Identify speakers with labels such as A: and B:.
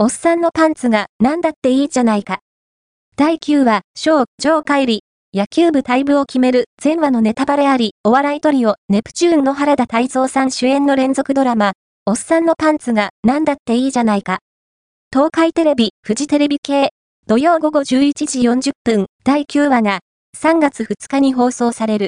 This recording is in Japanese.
A: おっさんのパンツが何だっていいじゃないか。第9話、小ョー、帰り、野球部退部を決める全話のネタバレあり、お笑いトリオ、ネプチューンの原田泰蔵さん主演の連続ドラマ、おっさんのパンツが何だっていいじゃないか。東海テレビ、富士テレビ系、土曜午後11時40分、第9話が3月2日に放送される。